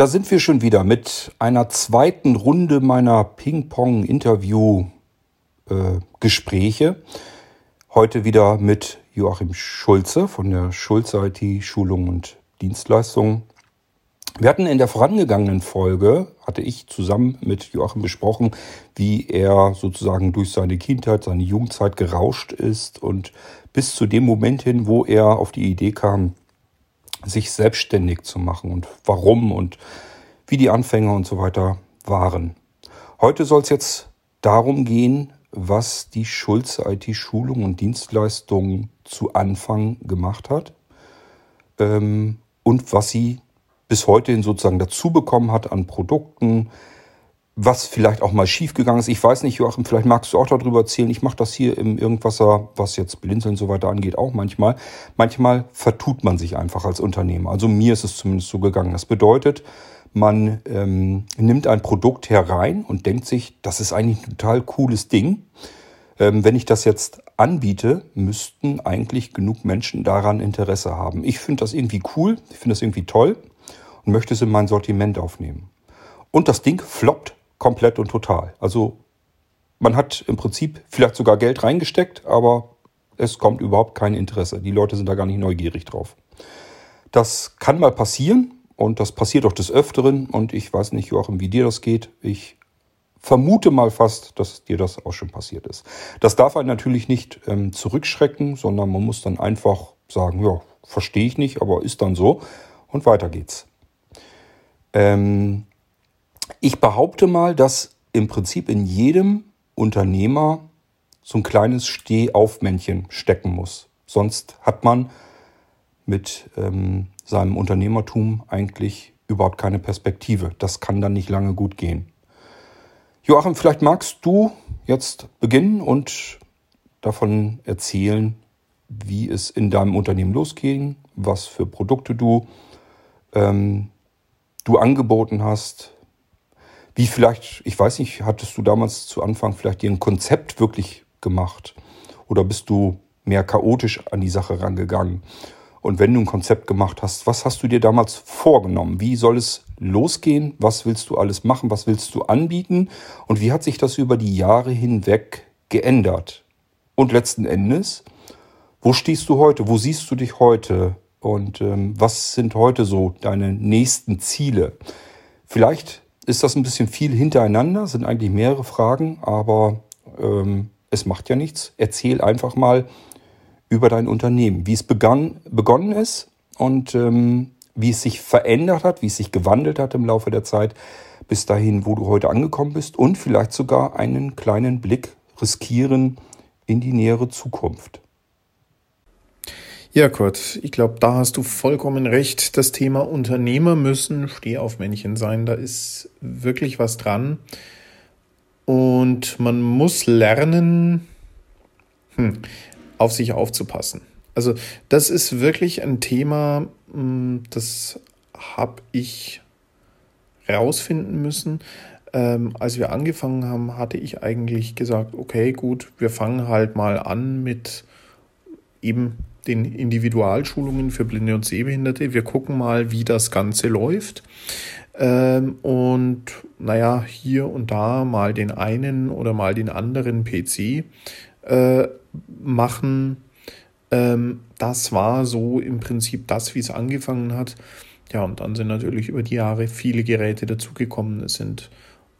Da sind wir schon wieder mit einer zweiten Runde meiner Ping-Pong-Interview-Gespräche. Heute wieder mit Joachim Schulze von der Schulze IT Schulung und Dienstleistungen. Wir hatten in der vorangegangenen Folge, hatte ich zusammen mit Joachim besprochen, wie er sozusagen durch seine Kindheit, seine Jugendzeit gerauscht ist und bis zu dem Moment hin, wo er auf die Idee kam, sich selbstständig zu machen und warum und wie die Anfänge und so weiter waren. Heute soll es jetzt darum gehen, was die Schulze IT Schulung und Dienstleistungen zu Anfang gemacht hat ähm, und was sie bis heute sozusagen dazu bekommen hat an Produkten, was vielleicht auch mal schiefgegangen ist. Ich weiß nicht, Joachim, vielleicht magst du auch darüber erzählen. Ich mache das hier im Irgendwasser, was jetzt Blinzeln und so weiter angeht, auch manchmal. Manchmal vertut man sich einfach als Unternehmer. Also mir ist es zumindest so gegangen. Das bedeutet, man ähm, nimmt ein Produkt herein und denkt sich, das ist eigentlich ein total cooles Ding. Ähm, wenn ich das jetzt anbiete, müssten eigentlich genug Menschen daran Interesse haben. Ich finde das irgendwie cool, ich finde das irgendwie toll und möchte es in mein Sortiment aufnehmen. Und das Ding floppt komplett und total. Also man hat im Prinzip vielleicht sogar Geld reingesteckt, aber es kommt überhaupt kein Interesse. Die Leute sind da gar nicht neugierig drauf. Das kann mal passieren und das passiert auch des Öfteren und ich weiß nicht, Joachim, wie dir das geht. Ich vermute mal fast, dass dir das auch schon passiert ist. Das darf einen natürlich nicht ähm, zurückschrecken, sondern man muss dann einfach sagen, ja, verstehe ich nicht, aber ist dann so und weiter geht's. Ähm, ich behaupte mal, dass im Prinzip in jedem Unternehmer so ein kleines Stehaufmännchen stecken muss. Sonst hat man mit ähm, seinem Unternehmertum eigentlich überhaupt keine Perspektive. Das kann dann nicht lange gut gehen. Joachim, vielleicht magst du jetzt beginnen und davon erzählen, wie es in deinem Unternehmen losging, was für Produkte du, ähm, du angeboten hast, wie vielleicht, ich weiß nicht, hattest du damals zu Anfang vielleicht dir ein Konzept wirklich gemacht oder bist du mehr chaotisch an die Sache rangegangen? Und wenn du ein Konzept gemacht hast, was hast du dir damals vorgenommen? Wie soll es losgehen? Was willst du alles machen? Was willst du anbieten? Und wie hat sich das über die Jahre hinweg geändert? Und letzten Endes, wo stehst du heute? Wo siehst du dich heute? Und ähm, was sind heute so deine nächsten Ziele? Vielleicht ist das ein bisschen viel hintereinander, sind eigentlich mehrere Fragen, aber ähm, es macht ja nichts. Erzähl einfach mal über dein Unternehmen, wie es begann, begonnen ist und ähm, wie es sich verändert hat, wie es sich gewandelt hat im Laufe der Zeit, bis dahin, wo du heute angekommen bist und vielleicht sogar einen kleinen Blick riskieren in die nähere Zukunft. Ja, Kurt, ich glaube, da hast du vollkommen recht. Das Thema Unternehmer müssen Stehaufmännchen sein. Da ist wirklich was dran. Und man muss lernen, hm, auf sich aufzupassen. Also das ist wirklich ein Thema, hm, das habe ich rausfinden müssen. Ähm, als wir angefangen haben, hatte ich eigentlich gesagt, okay, gut, wir fangen halt mal an mit eben den Individualschulungen für Blinde und Sehbehinderte. Wir gucken mal, wie das Ganze läuft. Ähm, und naja, hier und da mal den einen oder mal den anderen PC äh, machen. Ähm, das war so im Prinzip das, wie es angefangen hat. Ja, und dann sind natürlich über die Jahre viele Geräte dazugekommen. Es sind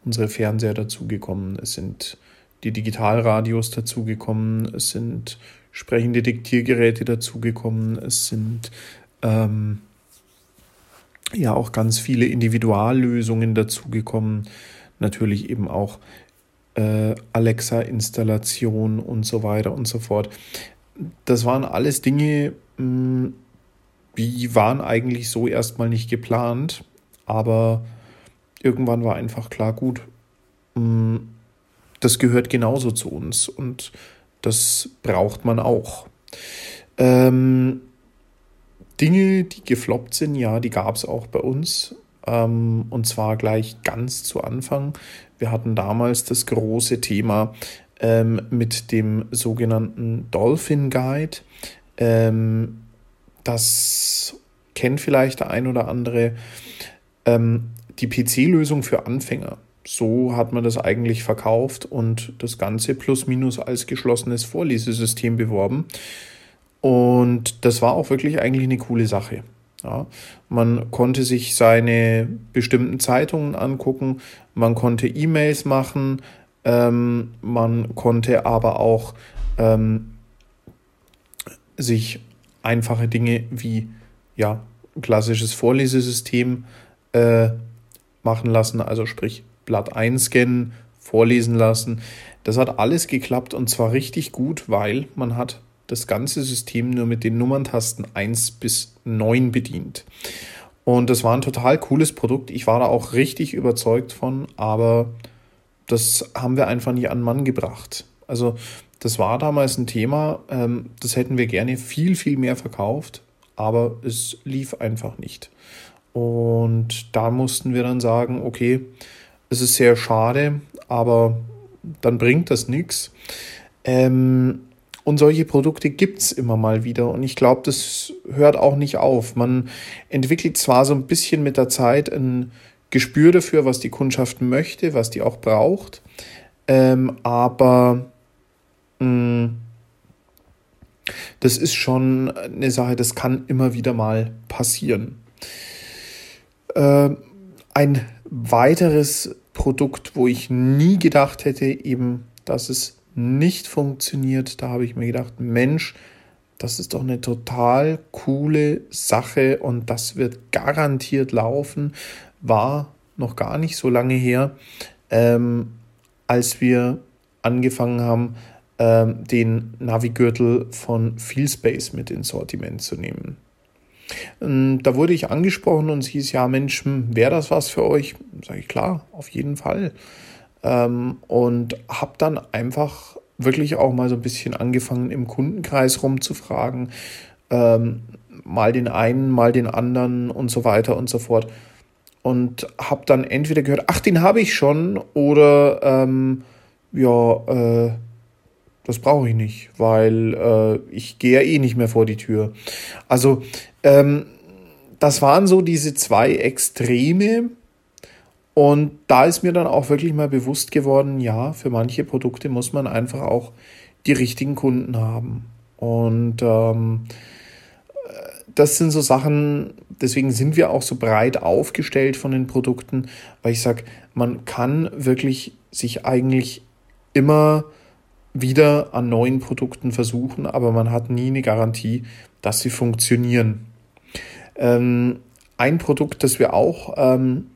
unsere Fernseher dazugekommen. Es sind die Digitalradios dazugekommen. Es sind sprechende Diktiergeräte dazugekommen. Es sind ähm, ja auch ganz viele Individuallösungen dazugekommen. Natürlich eben auch äh, Alexa-Installation und so weiter und so fort. Das waren alles Dinge, mh, hm, die waren eigentlich so erstmal nicht geplant, aber irgendwann war einfach klar, gut, mh, hm, das gehört genauso zu uns und das braucht man auch. Ähm, Dinge, die gefloppt sind, ja, die gab es auch bei uns. Ähm, und zwar gleich ganz zu Anfang. Wir hatten damals das große Thema ähm, mit dem sogenannten Dolphin Guide. Ähm, das kennt vielleicht der ein oder andere. ähm, die PC-Lösung für Anfänger. So hat man das eigentlich verkauft und das Ganze plus minus als geschlossenes Vorlesesystem beworben. Und das war auch wirklich eigentlich eine coole Sache. Ja, man konnte sich seine bestimmten Zeitungen angucken, man konnte E-Mails machen, ähm, man konnte aber auch ähm, sich einfache Dinge wie ja, klassisches Vorlesesystem äh, machen lassen, also sprich Blatt einscannen, vorlesen lassen. Das hat alles geklappt und zwar richtig gut, weil man hat das ganze System nur mit den Nummerntasten 1 bis 9 bedient. Und das war ein total cooles Produkt. Ich war da auch richtig überzeugt von, aber das haben wir einfach nie an Mann gebracht. Also das war damals ein Thema, ähm, das hätten wir gerne viel, viel mehr verkauft, aber es lief einfach nicht. Und da mussten wir dann sagen, okay, es ist sehr schade, aber dann bringt das nichts. Ähm, und solche Produkte gibt es immer mal wieder. Und ich glaube, das hört auch nicht auf. Man entwickelt zwar so ein bisschen mit der Zeit ein Gespür dafür, was die Kundschaft möchte, was die auch braucht. Ähm, aber mh, mm, das ist schon eine Sache, das kann immer wieder mal passieren. Äh, ein weiteres Produkt, wo ich nie gedacht hätte, eben, dass es nicht funktioniert. Da habe ich mir gedacht, Mensch, das ist doch eine total coole Sache und das wird garantiert laufen. War noch gar nicht so lange her, ähm, als wir angefangen haben, ähm, den Navigürtel von Feelspace mit ins Sortiment zu nehmen. Und da wurde ich angesprochen und es hieß, ja Mensch, hm, wäre das was für euch? Sage ich, klar, auf jeden Fall. Ähm, und habe dann einfach wirklich auch mal so ein bisschen angefangen, im Kundenkreis rumzufragen. Ähm, mal den einen, mal den anderen und so weiter und so fort. Und habe dann entweder gehört, ach, den habe ich schon, oder ähm, ja, äh, das brauche ich nicht, weil äh, ich gehe ja eh nicht mehr vor die Tür. Also, ähm, das waren so diese zwei Extreme, und da ist mir dann auch wirklich mal bewusst geworden, ja, für manche Produkte muss man einfach auch die richtigen Kunden haben. Und ähm, das sind so Sachen, deswegen sind wir auch so breit aufgestellt von den Produkten, weil ich sage, man kann wirklich sich eigentlich immer wieder an neuen Produkten versuchen, aber man hat nie eine Garantie, dass sie funktionieren. Ähm, ein Produkt, das wir auch ähm,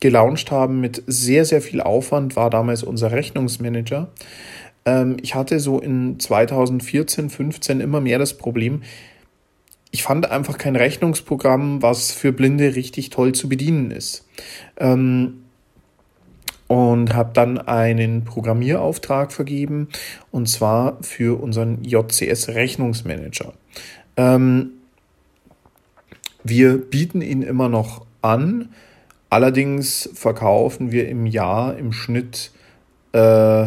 gelauncht haben mit sehr, sehr viel Aufwand, war damals unser Rechnungsmanager. Ähm, ich hatte so in 2014, 15 immer mehr das Problem, ich fand einfach kein Rechnungsprogramm, was für Blinde richtig toll zu bedienen ist. Ähm, und habe dann einen Programmierauftrag vergeben und zwar für unseren JCS Rechnungsmanager. Ähm, wir bieten ihn immer noch an, Allerdings verkaufen wir im Jahr im Schnitt äh,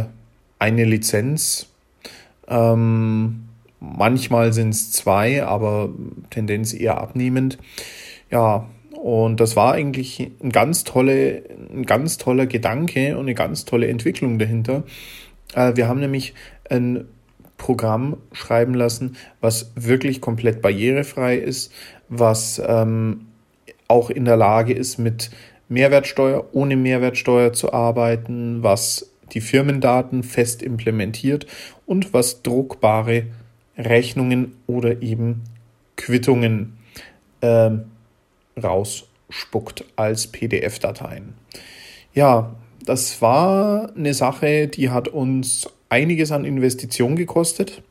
eine Lizenz. Ähm, manchmal sind es zwei, aber Tendenz eher abnehmend. Ja, und das war eigentlich ein ganz, tolle, ein ganz toller Gedanke und eine ganz tolle Entwicklung dahinter. Äh, wir haben nämlich ein Programm schreiben lassen, was wirklich komplett barrierefrei ist, was ähm, auch in der Lage ist, mit Mehrwertsteuer, ohne Mehrwertsteuer zu arbeiten, was die Firmendaten fest implementiert und was druckbare Rechnungen oder eben Quittungen äh, rausspuckt als PDF-Dateien. Ja, das war eine Sache, die hat uns einiges an Investition gekostet.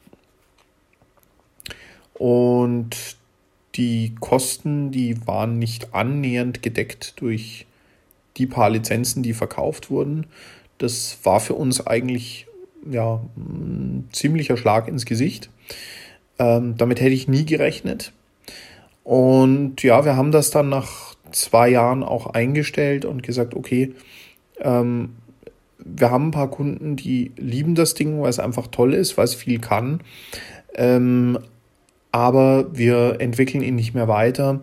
Und die Kosten, die waren nicht annähernd gedeckt durch die paar Lizenzen, die verkauft wurden. Das war für uns eigentlich ja, ein ziemlicher Schlag ins Gesicht. Ähm, damit hätte ich nie gerechnet. Und ja, wir haben das dann nach zwei Jahren auch eingestellt und gesagt, okay, ähm, wir haben ein paar Kunden, die lieben das Ding, weil es einfach toll ist, weil es viel kann. Ähm, aber wir entwickeln ihn nicht mehr weiter.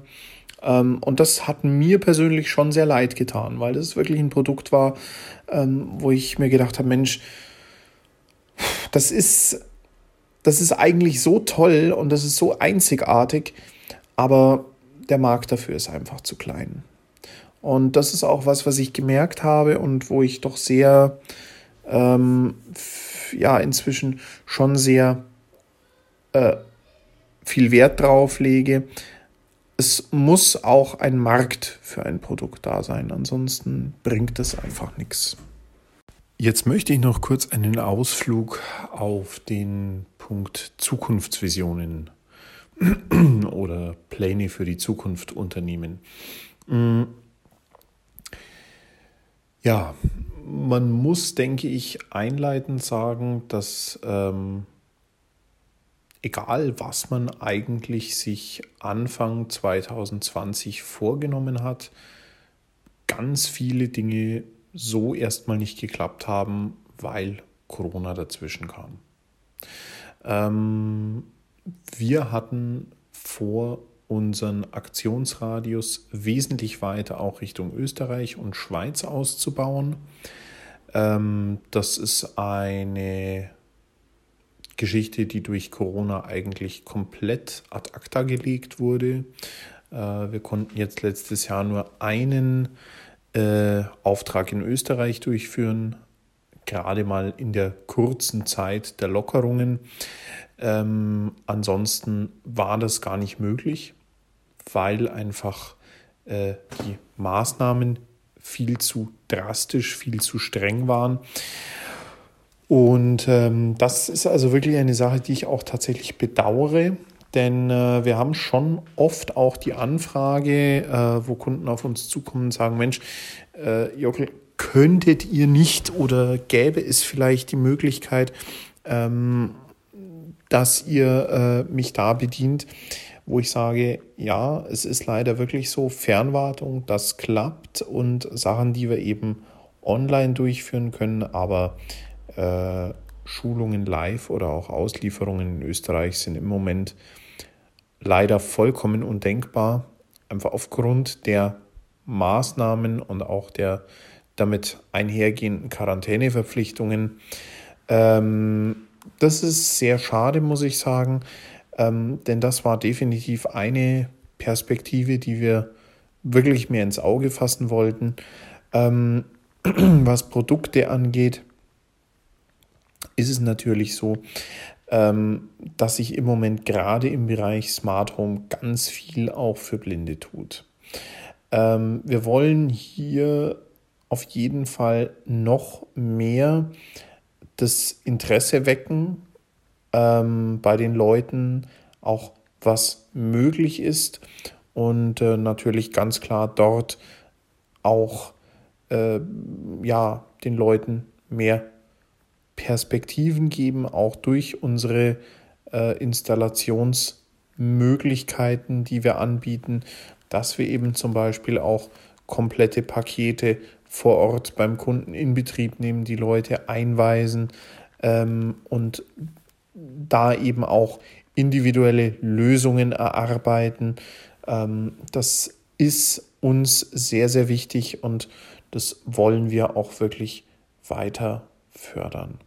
Ähm, und das hat mir persönlich schon sehr leid getan, weil das wirklich ein Produkt war, ähm, wo ich mir gedacht habe, Mensch, das ist, das ist eigentlich so toll und das ist so einzigartig, aber der Markt dafür ist einfach zu klein. Und das ist auch was, was ich gemerkt habe und wo ich doch sehr, ähm, ja, inzwischen schon sehr äh, viel Wert drauf lege. Es muss auch ein Markt für ein Produkt da sein, ansonsten bringt es einfach nichts. Jetzt möchte ich noch kurz einen Ausflug auf den Punkt Zukunftsvisionen oder Pläne für die Zukunft unternehmen. Mm. Ja, man muss, denke ich, einleitend sagen, dass ähm, egal was man eigentlich sich Anfang 2020 vorgenommen hat, ganz viele Dinge so erstmal nicht geklappt haben, weil Corona dazwischen kam. Ähm, wir hatten vor, unseren Aktionsradius wesentlich weiter auch Richtung Österreich und Schweiz auszubauen. Ähm, das ist eine Geschichte, die durch Corona eigentlich komplett ad acta gelegt wurde. Äh, wir konnten jetzt letztes Jahr nur einen äh, Auftrag in Österreich durchführen, gerade mal in der kurzen Zeit der Lockerungen. Ähm, ansonsten war das gar nicht möglich, weil einfach äh, die Maßnahmen viel zu drastisch, viel zu streng waren. Und ähm, das ist also wirklich eine Sache, die ich auch tatsächlich bedauere, denn äh, wir haben schon oft auch die Anfrage, äh, wo Kunden auf uns zukommen und sagen, Mensch, äh, Jockel, könntet ihr nicht oder gäbe es vielleicht die Möglichkeit, ähm, dass ihr äh, mich da bedient, wo ich sage, ja, es ist leider wirklich so, Fernwartung, das klappt und Sachen, die wir eben online durchführen können, aber äh, Schulungen live oder auch Auslieferungen in Österreich sind im Moment leider vollkommen undenkbar, einfach aufgrund der Maßnahmen und auch der damit einhergehenden Quarantäneverpflichtungen. Ähm, das ist sehr schade, muss ich sagen, ähm, denn das war definitiv eine Perspektive, die wir wirklich mehr ins Auge fassen wollten. Ähm, was Produkte angeht, ist es natürlich so, ähm, dass sich im Moment gerade im Bereich Smart Home ganz viel auch für Blinde tut. Ähm, wir wollen hier auf jeden Fall noch mehr das Interesse wecken ähm, bei den Leuten, auch was möglich ist und äh, natürlich ganz klar dort auch äh, ja, den Leuten mehr Perspektiven geben, auch durch unsere äh, Installationsmöglichkeiten, die wir anbieten, dass wir eben zum Beispiel auch komplette Pakete vor Ort beim Kunden in Betrieb nehmen, die Leute einweisen ähm, und da eben auch individuelle Lösungen erarbeiten. Ähm, das ist uns sehr, sehr wichtig und das wollen wir auch wirklich weiter fördern.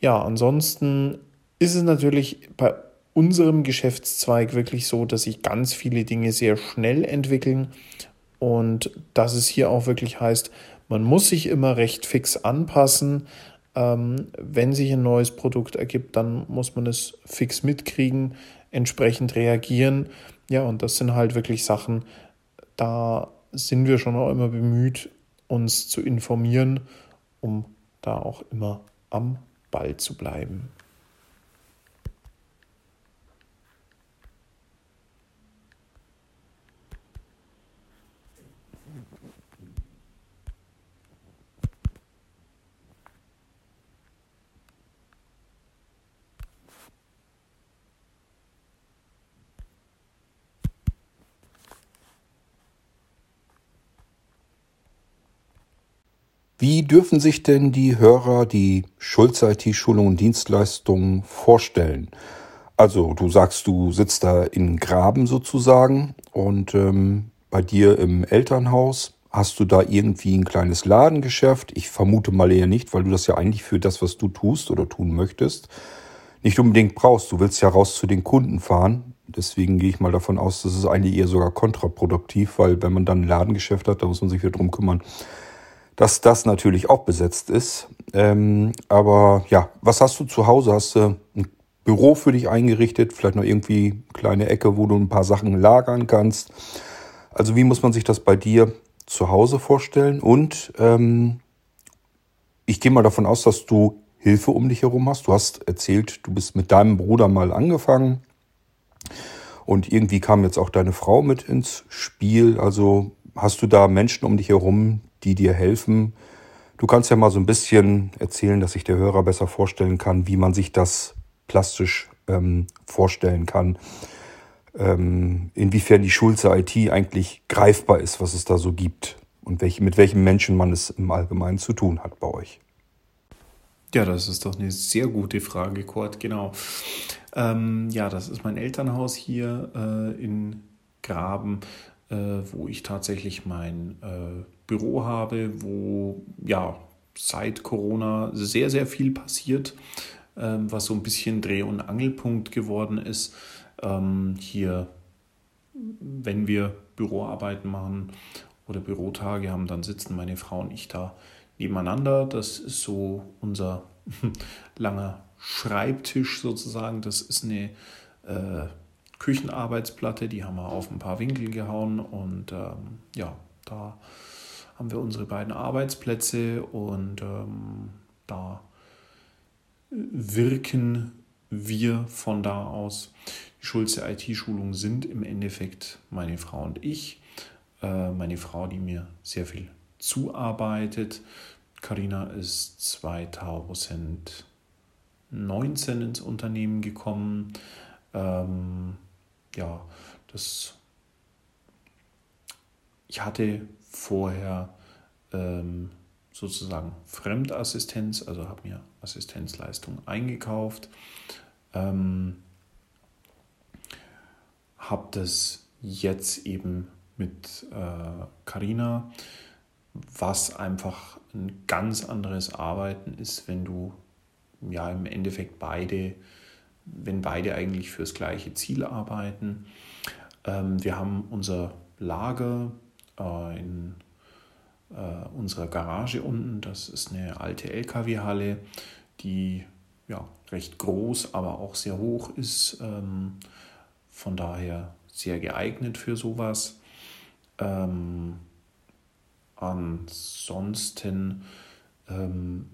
Ja, ansonsten ist es natürlich bei unserem Geschäftszweig wirklich so, dass sich ganz viele Dinge sehr schnell entwickeln und dass es hier auch wirklich heißt, man muss sich immer recht fix anpassen. Ähm, wenn sich ein neues Produkt ergibt, dann muss man es fix mitkriegen, entsprechend reagieren. Ja, und das sind halt wirklich Sachen, da sind wir schon auch immer bemüht, uns zu informieren, um da auch immer am Ball zu bleiben. Wie dürfen sich denn die Hörer die Schulz-IT-Schulung und Dienstleistungen vorstellen? Also du sagst, du sitzt da in Graben sozusagen und ähm, bei dir im Elternhaus hast du da irgendwie ein kleines Ladengeschäft. Ich vermute mal eher nicht, weil du das ja eigentlich für das, was du tust oder tun möchtest, nicht unbedingt brauchst. Du willst ja raus zu den Kunden fahren. Deswegen gehe ich mal davon aus, das ist eigentlich eher sogar kontraproduktiv, weil wenn man dann ein Ladengeschäft hat, da muss man sich wieder drum kümmern, dass das natürlich auch besetzt ist. Ähm, aber ja, was hast du zu Hause? Hast du ein Büro für dich eingerichtet? Vielleicht noch irgendwie eine kleine Ecke, wo du ein paar Sachen lagern kannst? Also wie muss man sich das bei dir zu Hause vorstellen? Und ähm, ich gehe mal davon aus, dass du Hilfe um dich herum hast. Du hast erzählt, du bist mit deinem Bruder mal angefangen. Und irgendwie kam jetzt auch deine Frau mit ins Spiel. Also hast du da Menschen um dich herum, die dir helfen. Du kannst ja mal so ein bisschen erzählen, dass sich der Hörer besser vorstellen kann, wie man sich das plastisch ähm, vorstellen kann. Ähm, inwiefern die Schulze IT eigentlich greifbar ist, was es da so gibt und welche, mit welchen Menschen man es im Allgemeinen zu tun hat bei euch. Ja, das ist doch eine sehr gute Frage, Kurt, genau. Ähm, ja, das ist mein Elternhaus hier äh, in Graben, äh, wo ich tatsächlich mein äh, Büro habe, wo ja seit Corona sehr, sehr viel passiert, ähm, was so ein bisschen Dreh- und Angelpunkt geworden ist. Ähm, hier, wenn wir Büroarbeiten machen oder Bürotage haben, dann sitzen meine Frau und ich da nebeneinander. Das ist so unser langer Schreibtisch sozusagen. Das ist eine äh, Küchenarbeitsplatte, die haben wir auf ein paar Winkel gehauen und ähm, ja, da haben wir unsere beiden Arbeitsplätze und ähm, da wirken wir von da aus. Die Schulze IT-Schulungen sind im Endeffekt meine Frau und ich. Äh, meine Frau, die mir sehr viel zuarbeitet. Karina ist 2019 ins Unternehmen gekommen. Ähm, ja, das ich hatte vorher ähm, sozusagen Fremdassistenz, also habe mir Assistenzleistung eingekauft, ähm, habe das jetzt eben mit Karina, äh, was einfach ein ganz anderes Arbeiten ist, wenn du ja im Endeffekt beide, wenn beide eigentlich fürs gleiche Ziel arbeiten. Ähm, wir haben unser Lager äh, in äh, unserer Garage unten. Das ist eine alte LKW-Halle, die ja, recht groß, aber auch sehr hoch ist. Ähm, von daher sehr geeignet für sowas. Ähm, ansonsten ähm,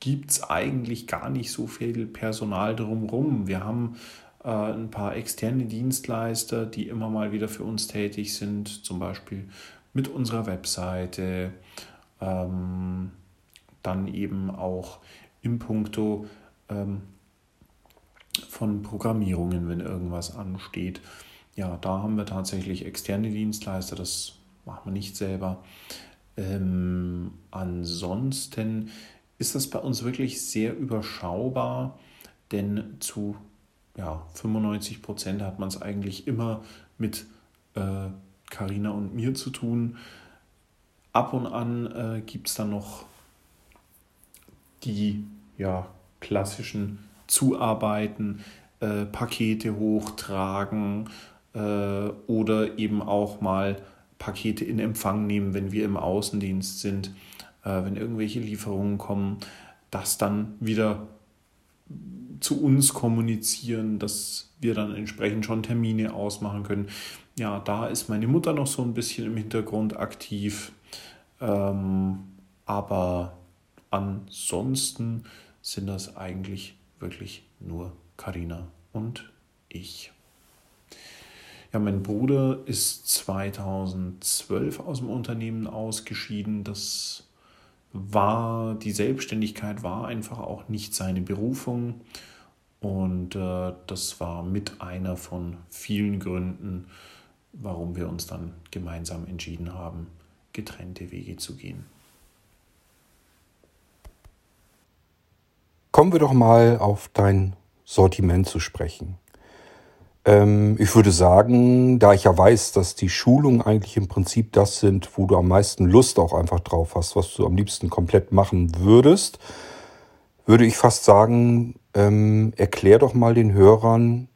gibt es eigentlich gar nicht so viel Personal drumherum. Wir haben ein paar externe Dienstleister, die immer mal wieder für uns tätig sind, zum Beispiel mit unserer Webseite, ähm, dann eben auch im Punkto ähm, von Programmierungen, wenn irgendwas ansteht. Ja, da haben wir tatsächlich externe Dienstleister, das machen wir nicht selber. Ähm, ansonsten ist das bei uns wirklich sehr überschaubar, denn zu ja, 95 Prozent hat man es eigentlich immer mit Karina äh, und mir zu tun. Ab und an äh, gibt es dann noch die ja, klassischen Zuarbeiten, äh, Pakete hochtragen äh, oder eben auch mal Pakete in Empfang nehmen, wenn wir im Außendienst sind, äh, wenn irgendwelche Lieferungen kommen, das dann wieder zu uns kommunizieren, dass wir dann entsprechend schon Termine ausmachen können. Ja, da ist meine Mutter noch so ein bisschen im Hintergrund aktiv. Ähm, aber ansonsten sind das eigentlich wirklich nur Karina und ich. Ja, mein Bruder ist 2012 aus dem Unternehmen ausgeschieden. Das war, die Selbstständigkeit war einfach auch nicht seine Berufung. Und äh, das war mit einer von vielen Gründen, warum wir uns dann gemeinsam entschieden haben, getrennte Wege zu gehen. Kommen wir doch mal auf dein Sortiment zu sprechen. Ähm, ich würde sagen, da ich ja weiß, dass die Schulungen eigentlich im Prinzip das sind, wo du am meisten Lust auch einfach drauf hast, was du am liebsten komplett machen würdest, würde ich fast sagen, ähm, erklär doch mal den Hörern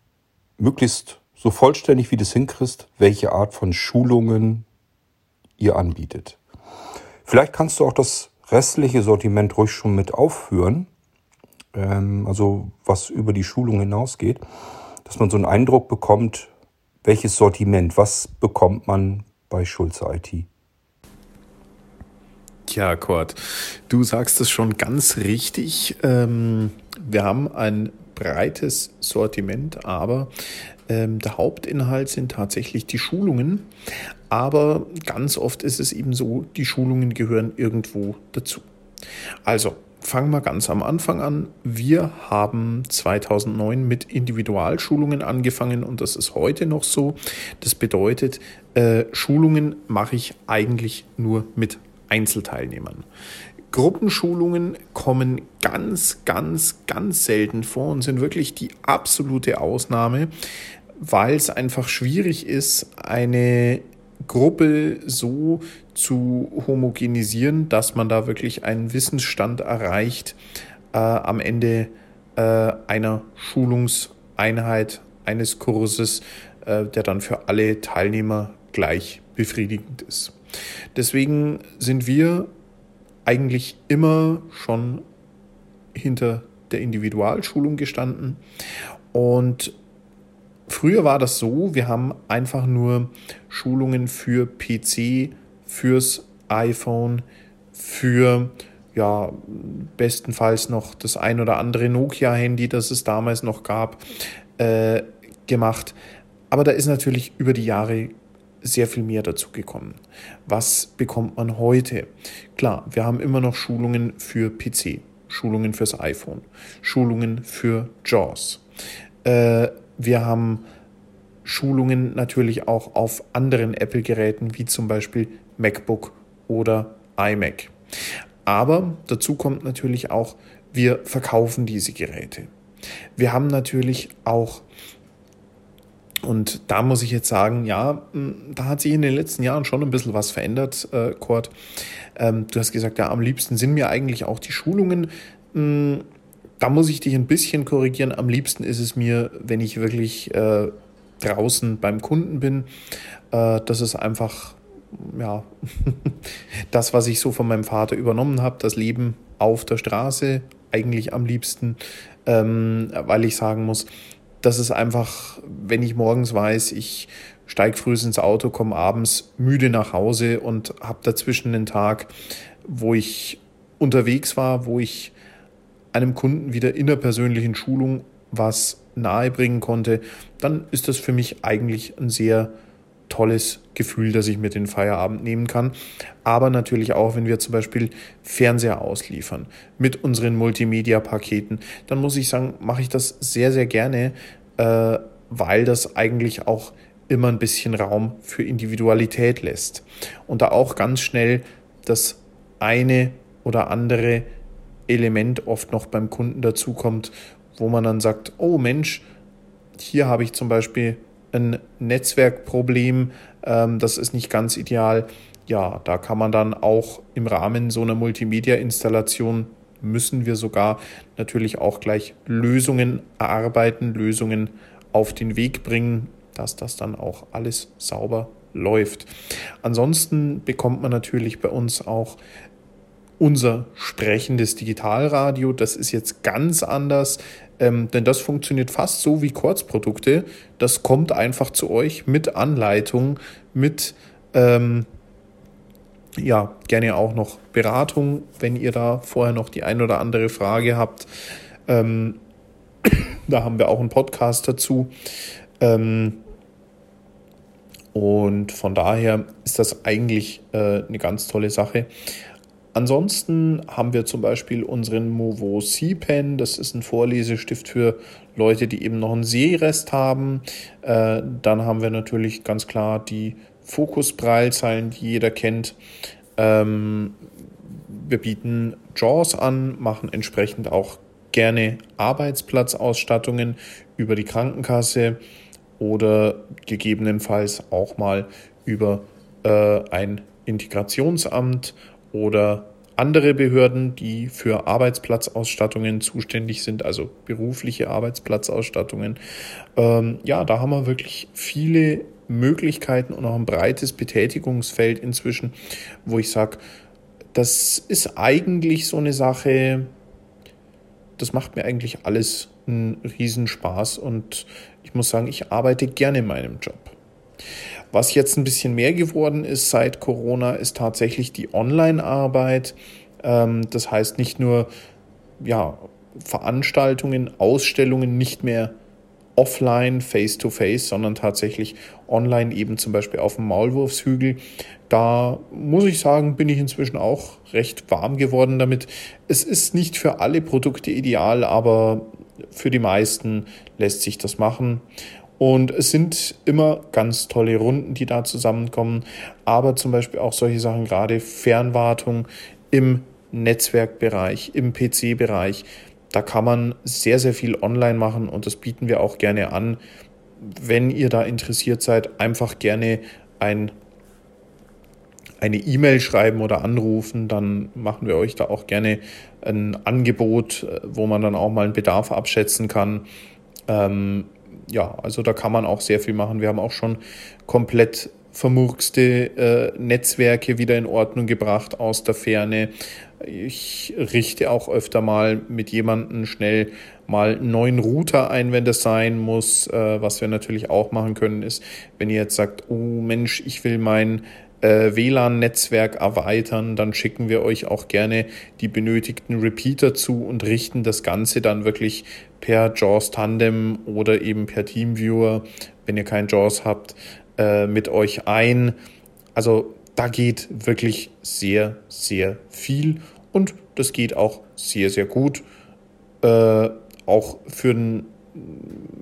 möglichst so vollständig wie du es hinkriegst, welche Art von Schulungen ihr anbietet. Vielleicht kannst du auch das restliche Sortiment ruhig schon mit aufführen, ähm, also was über die Schulung hinausgeht, dass man so einen Eindruck bekommt, welches Sortiment, was bekommt man bei Schulze IT. Tja, Kurt, du sagst es schon ganz richtig. Ähm, wir haben ein breites Sortiment, aber ähm, der Hauptinhalt sind tatsächlich die Schulungen. Aber ganz oft ist es eben so, die Schulungen gehören irgendwo dazu. Also, fangen wir ganz am Anfang an. Wir haben 2009 mit Individualschulungen angefangen und das ist heute noch so. Das bedeutet, äh, Schulungen mache ich eigentlich nur mit Einzelteilnehmern. Gruppenschulungen kommen ganz, ganz, ganz selten vor und sind wirklich die absolute Ausnahme, weil es einfach schwierig ist, eine Gruppe so zu homogenisieren, dass man da wirklich einen Wissensstand erreicht äh, am Ende äh, einer Schulungseinheit, eines Kurses, äh, der dann für alle Teilnehmer gleich befriedigend ist. Deswegen sind wir eigentlich immer schon hinter der Individualschulung gestanden. Und früher war das so, wir haben einfach nur Schulungen für PC, fürs iPhone, für ja, bestenfalls noch das ein oder andere Nokia-Handy, das es damals noch gab, äh, gemacht. Aber da ist natürlich über die Jahre sehr viel mehr dazu gekommen. Was bekommt man heute? Klar, wir haben immer noch Schulungen für PC, Schulungen fürs iPhone, Schulungen für JAWS. Äh, wir haben Schulungen natürlich auch auf anderen Apple-Geräten wie zum Beispiel MacBook oder iMac. Aber dazu kommt natürlich auch, wir verkaufen diese Geräte. Wir haben natürlich auch und da muss ich jetzt sagen, ja, da hat sich in den letzten Jahren schon ein bisschen was verändert, äh, Kurt. Ähm, du hast gesagt, ja, am liebsten sind mir eigentlich auch die Schulungen. Da muss ich dich ein bisschen korrigieren. Am liebsten ist es mir, wenn ich wirklich äh, draußen beim Kunden bin. Äh, das ist einfach, ja, das, was ich so von meinem Vater übernommen habe, das Leben auf der Straße, eigentlich am liebsten, ähm, weil ich sagen muss, das ist einfach, wenn ich morgens weiß, ich steige früh ins Auto, komme abends müde nach Hause und habe dazwischen einen Tag, wo ich unterwegs war, wo ich einem Kunden wieder in der persönlichen Schulung was nahebringen konnte, dann ist das für mich eigentlich ein sehr tolles Gefühl, das ich in den Feierabend nehmen kann. Aber natürlich auch, wenn wir zum Beispiel Fernseher ausliefern mit unseren Multimedia-Paketen, dann muss ich sagen, mache ich das sehr, sehr gerne, äh, weil das eigentlich auch immer ein bisschen Raum für Individualität lässt. Und da auch ganz schnell das eine oder andere Element oft noch beim Kunden dazukommt, wo man dann sagt, oh Mensch, hier habe ich zum Beispiel ein Netzwerkproblem, ähm, das ist nicht ganz ideal. Ja, da kann man dann auch im Rahmen so einer Multimedia-Installation müssen wir sogar natürlich auch gleich Lösungen erarbeiten, Lösungen auf den Weg bringen, dass das dann auch alles sauber läuft. Ansonsten bekommt man natürlich bei uns auch unser sprechendes Digitalradio. Das ist jetzt ganz anders, ähm, denn das funktioniert fast so wie Kurzprodukte. Das kommt einfach zu euch mit Anleitung, mit ähm, ja, gerne auch noch Beratung, wenn ihr da vorher noch die ein oder andere Frage habt. Ähm, da haben wir auch einen Podcast dazu. Ähm, und von daher ist das eigentlich äh, eine ganz tolle Sache. Ansonsten haben wir zum Beispiel unseren Movo C-Pen. Das ist ein Vorlesestift für Leute, die eben noch einen Sehrest haben. Äh, dann haben wir natürlich ganz klar die Fokus-Braillezeilen, die jeder kennt. Ähm, wir bieten JAWS an, machen entsprechend auch gerne Arbeitsplatzausstattungen über die Krankenkasse oder gegebenenfalls auch mal über äh, ein Integrationsamt oder andere Behörden, die für Arbeitsplatzausstattungen zuständig sind, also berufliche Arbeitsplatzausstattungen. Ähm, ja, da haben wir wirklich viele Möglichkeiten und auch ein breites Betätigungsfeld inzwischen, wo ich sage, das ist eigentlich so eine Sache, das macht mir eigentlich alles einen Riesenspaß und ich muss sagen, ich arbeite gerne in meinem Job. Was jetzt ein bisschen mehr geworden ist seit Corona, ist tatsächlich die Online-Arbeit. Ähm, das heißt nicht nur ja, Veranstaltungen, Ausstellungen nicht mehr offline, face-to-face, sondern tatsächlich online, eben zum Beispiel auf dem Maulwurfshügel. Da muss ich sagen, bin ich inzwischen auch recht warm geworden damit. Es ist nicht für alle Produkte ideal, aber für die meisten lässt sich das machen. Und es sind immer ganz tolle Runden, die da zusammenkommen. Aber zum Beispiel auch solche Sachen, gerade Fernwartung im Netzwerkbereich, im PC-Bereich. Da kann man sehr, sehr viel online machen und das bieten wir auch gerne an. Wenn ihr da interessiert seid, einfach gerne ein, eine E-Mail schreiben oder anrufen, dann machen wir euch da auch gerne ein Angebot, wo man dann auch mal einen Bedarf abschätzen kann. Ähm, ja, also da kann man auch sehr viel machen. Wir haben auch schon komplett vermurkste äh, Netzwerke wieder in Ordnung gebracht aus der Ferne. Ich richte auch öfter mal mit jemandem schnell mal einen neuen Router ein, wenn das sein muss. Äh, was wir natürlich auch machen können, ist, wenn ihr jetzt sagt, oh Mensch, ich will mein äh, WLAN-Netzwerk erweitern, dann schicken wir euch auch gerne die benötigten Repeater zu und richten das Ganze dann wirklich per JAWS Tandem oder eben per Teamviewer, wenn ihr kein JAWS habt, äh, mit euch ein. Also da geht wirklich sehr, sehr viel und das geht auch sehr, sehr gut. Äh, auch für einen,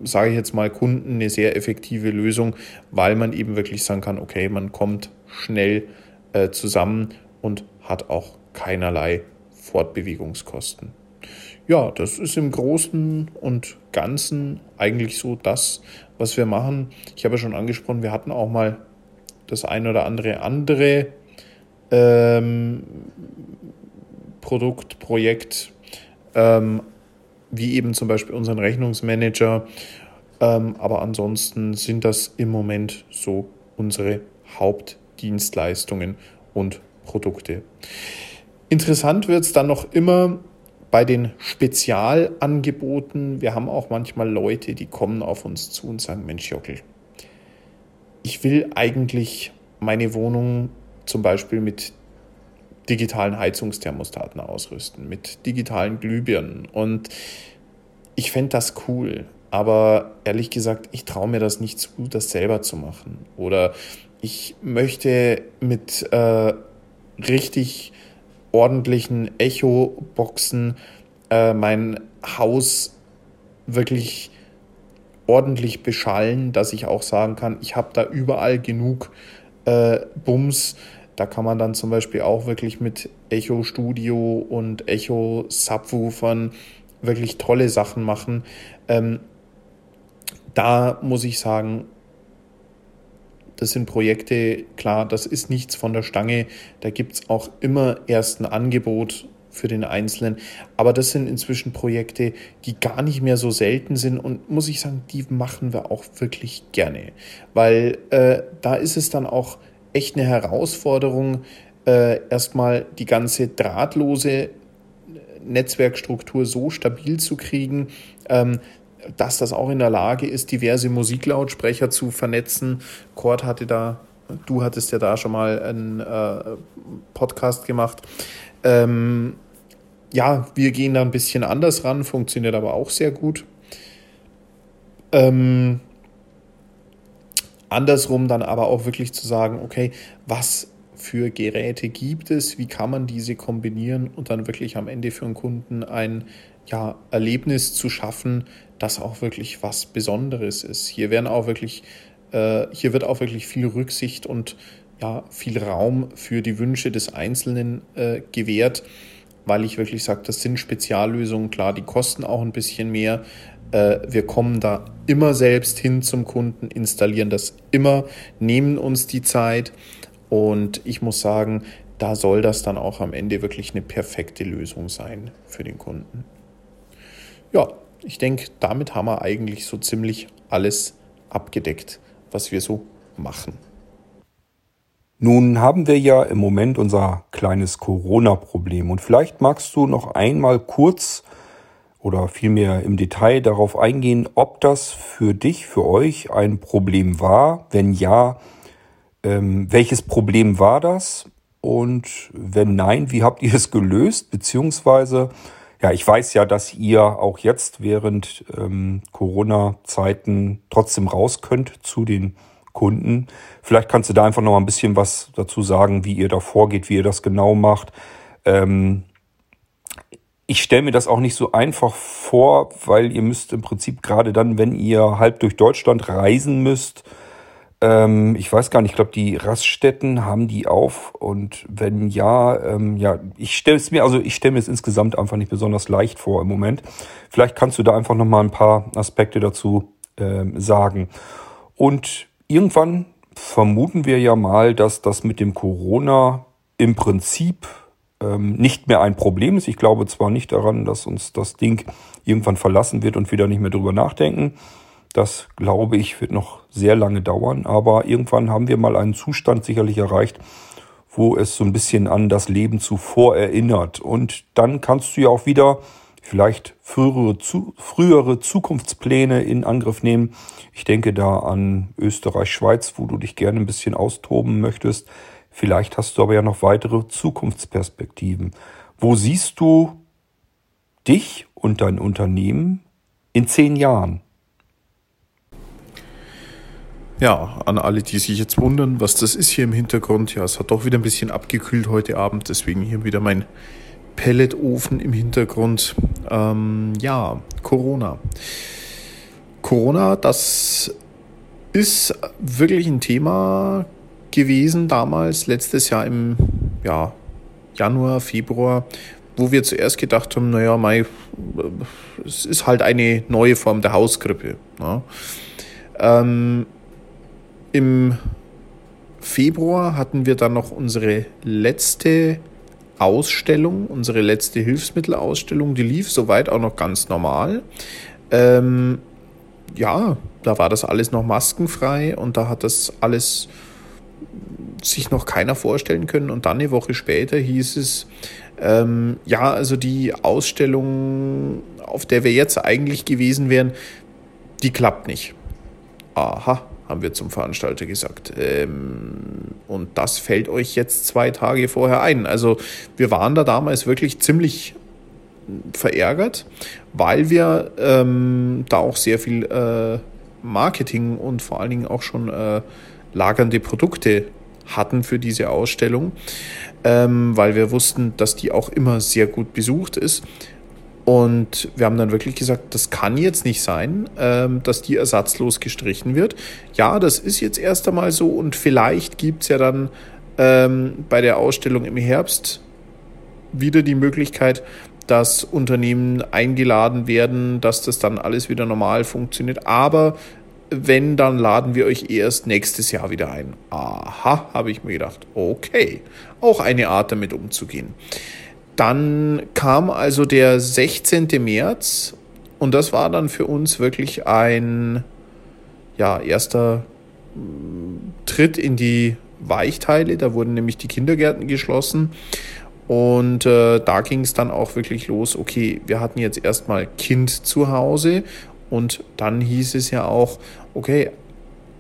sage ich jetzt mal, Kunden eine sehr effektive Lösung, weil man eben wirklich sagen kann, okay, man kommt schnell äh, zusammen und hat auch keinerlei Fortbewegungskosten. Ja, das ist im Großen und Ganzen eigentlich so das, was wir machen. Ich habe ja schon angesprochen, wir hatten auch mal das ein oder andere andere ähm, Produkt, Projekt, ähm, wie eben zum Beispiel unseren Rechnungsmanager. Ähm, aber ansonsten sind das im Moment so unsere Hauptdienstleistungen und Produkte. Interessant wird es dann noch immer bei den Spezialangeboten. Wir haben auch manchmal Leute, die kommen auf uns zu und sagen, Mensch Jockel, ich will eigentlich meine Wohnung zum Beispiel mit digitalen Heizungsthermostaten ausrüsten, mit digitalen Glühbirnen. Und ich fände das cool. Aber ehrlich gesagt, ich traue mir das nicht zu, das selber zu machen. Oder ich möchte mit äh, richtig ordentlichen Echo-Boxen äh, mein Haus wirklich ordentlich beschallen, dass ich auch sagen kann, ich habe da überall genug äh, Bums. Da kann man dann zum Beispiel auch wirklich mit Echo Studio und Echo Subwoofern wirklich tolle Sachen machen. Ähm, da muss ich sagen, das sind Projekte, klar, das ist nichts von der Stange. Da gibt es auch immer erst ein Angebot für den Einzelnen. Aber das sind inzwischen Projekte, die gar nicht mehr so selten sind und muss ich sagen, die machen wir auch wirklich gerne. Weil äh, da ist es dann auch echt eine Herausforderung, äh, erstmal die ganze drahtlose Netzwerkstruktur so stabil zu kriegen, ähm, dass das auch in der Lage ist, diverse Musiklautsprecher zu vernetzen. Cord hatte da, du hattest ja da schon mal einen äh, Podcast gemacht. Ähm, ja, wir gehen da ein bisschen anders ran, funktioniert aber auch sehr gut. Ähm, andersrum dann aber auch wirklich zu sagen, okay, was für Geräte gibt es, wie kann man diese kombinieren und dann wirklich am Ende für einen Kunden ein ja, Erlebnis zu schaffen, das auch wirklich was Besonderes ist. Hier werden auch wirklich, äh, hier wird auch wirklich viel Rücksicht und ja, viel Raum für die Wünsche des Einzelnen äh, gewährt. weil ich wirklich sage, das sind Speziallösungen, klar, die kosten auch ein bisschen mehr. Äh, wir kommen da immer selbst hin zum Kunden, installieren das immer, nehmen uns die Zeit und ich muss sagen, da soll das dann auch am Ende wirklich eine perfekte Lösung sein für den Kunden. Ja, ich denke, damit haben wir eigentlich so ziemlich alles abgedeckt, was wir so machen. Nun haben wir ja im Moment unser kleines Corona-Problem und vielleicht magst du noch einmal kurz oder vielmehr im Detail darauf eingehen, ob das für dich, für euch ein Problem war. Wenn ja, ähm, welches Problem war das? Und wenn nein, wie habt ihr es gelöst? Beziehungsweise, ja, ich weiß ja, dass ihr auch jetzt während ähm, Corona-Zeiten trotzdem raus könnt zu den Kunden. Vielleicht kannst du da einfach noch mal ein bisschen was dazu sagen, wie ihr da vorgeht, wie ihr das genau macht. Ähm, ich stelle mir das auch nicht so einfach vor, weil ihr müsst im Prinzip gerade dann, wenn ihr halb durch Deutschland reisen müsst, ähm, ich weiß gar nicht, ich glaube, die Raststätten haben die auf und wenn ja, ähm, ja, ich stelle es mir, also ich stelle mir es insgesamt einfach nicht besonders leicht vor im Moment. Vielleicht kannst du da einfach noch mal ein paar Aspekte dazu ähm, sagen. Und irgendwann vermuten wir ja mal, dass das mit dem Corona im Prinzip ähm, nicht mehr ein Problem ist. Ich glaube zwar nicht daran, dass uns das Ding irgendwann verlassen wird und wieder nicht mehr drüber nachdenken. Das glaube ich wird noch sehr lange dauern, aber irgendwann haben wir mal einen Zustand sicherlich erreicht, wo es so ein bisschen an das Leben zuvor erinnert. Und dann kannst du ja auch wieder vielleicht frühere, zu, frühere Zukunftspläne in Angriff nehmen. Ich denke da an Österreich, Schweiz, wo du dich gerne ein bisschen austoben möchtest. Vielleicht hast du aber ja noch weitere Zukunftsperspektiven. Wo siehst du dich und dein Unternehmen in zehn Jahren? Ja, an alle, die sich jetzt wundern, was das ist hier im Hintergrund. Ja, es hat doch wieder ein bisschen abgekühlt heute Abend, deswegen hier wieder mein Pelletofen im Hintergrund. Ähm, ja, Corona. Corona, das ist wirklich ein Thema gewesen damals, letztes Jahr im ja, Januar, Februar, wo wir zuerst gedacht haben, naja, Mai, es ist halt eine neue Form der Hausgrippe. Ne? Ähm, Im Februar hatten wir dann noch unsere letzte Ausstellung, unsere letzte Hilfsmittelausstellung, die lief soweit auch noch ganz normal. Ähm, ja, da war das alles noch maskenfrei und da hat das alles sich noch keiner vorstellen können. Und dann eine Woche später hieß es, ähm, ja, also die Ausstellung, auf der wir jetzt eigentlich gewesen wären, die klappt nicht. Aha, haben wir zum Veranstalter gesagt. Ähm, und das fällt euch jetzt zwei Tage vorher ein. Also wir waren da damals wirklich ziemlich verärgert, weil wir ähm, da auch sehr viel äh, Marketing und vor allen Dingen auch schon äh, lagernde Produkte hatten für diese Ausstellung, ähm, weil wir wussten, dass die auch immer sehr gut besucht ist. Und wir haben dann wirklich gesagt, das kann jetzt nicht sein, ähm, dass die ersatzlos gestrichen wird. Ja, das ist jetzt erst einmal so und vielleicht gibt es ja dann ähm, bei der Ausstellung im Herbst wieder die Möglichkeit, dass Unternehmen eingeladen werden, dass das dann alles wieder normal funktioniert. Aber wenn, dann laden wir euch erst nächstes Jahr wieder ein. Aha, habe ich mir gedacht. Okay, auch eine Art damit umzugehen. Dann kam also der 16. März und das war dann für uns wirklich ein ja, erster mm, Tritt in die Weichteile. Da wurden nämlich die Kindergärten geschlossen. Und äh, da ging es dann auch wirklich los, okay, wir hatten jetzt erstmal Kind zu Hause und dann hieß es ja auch, okay,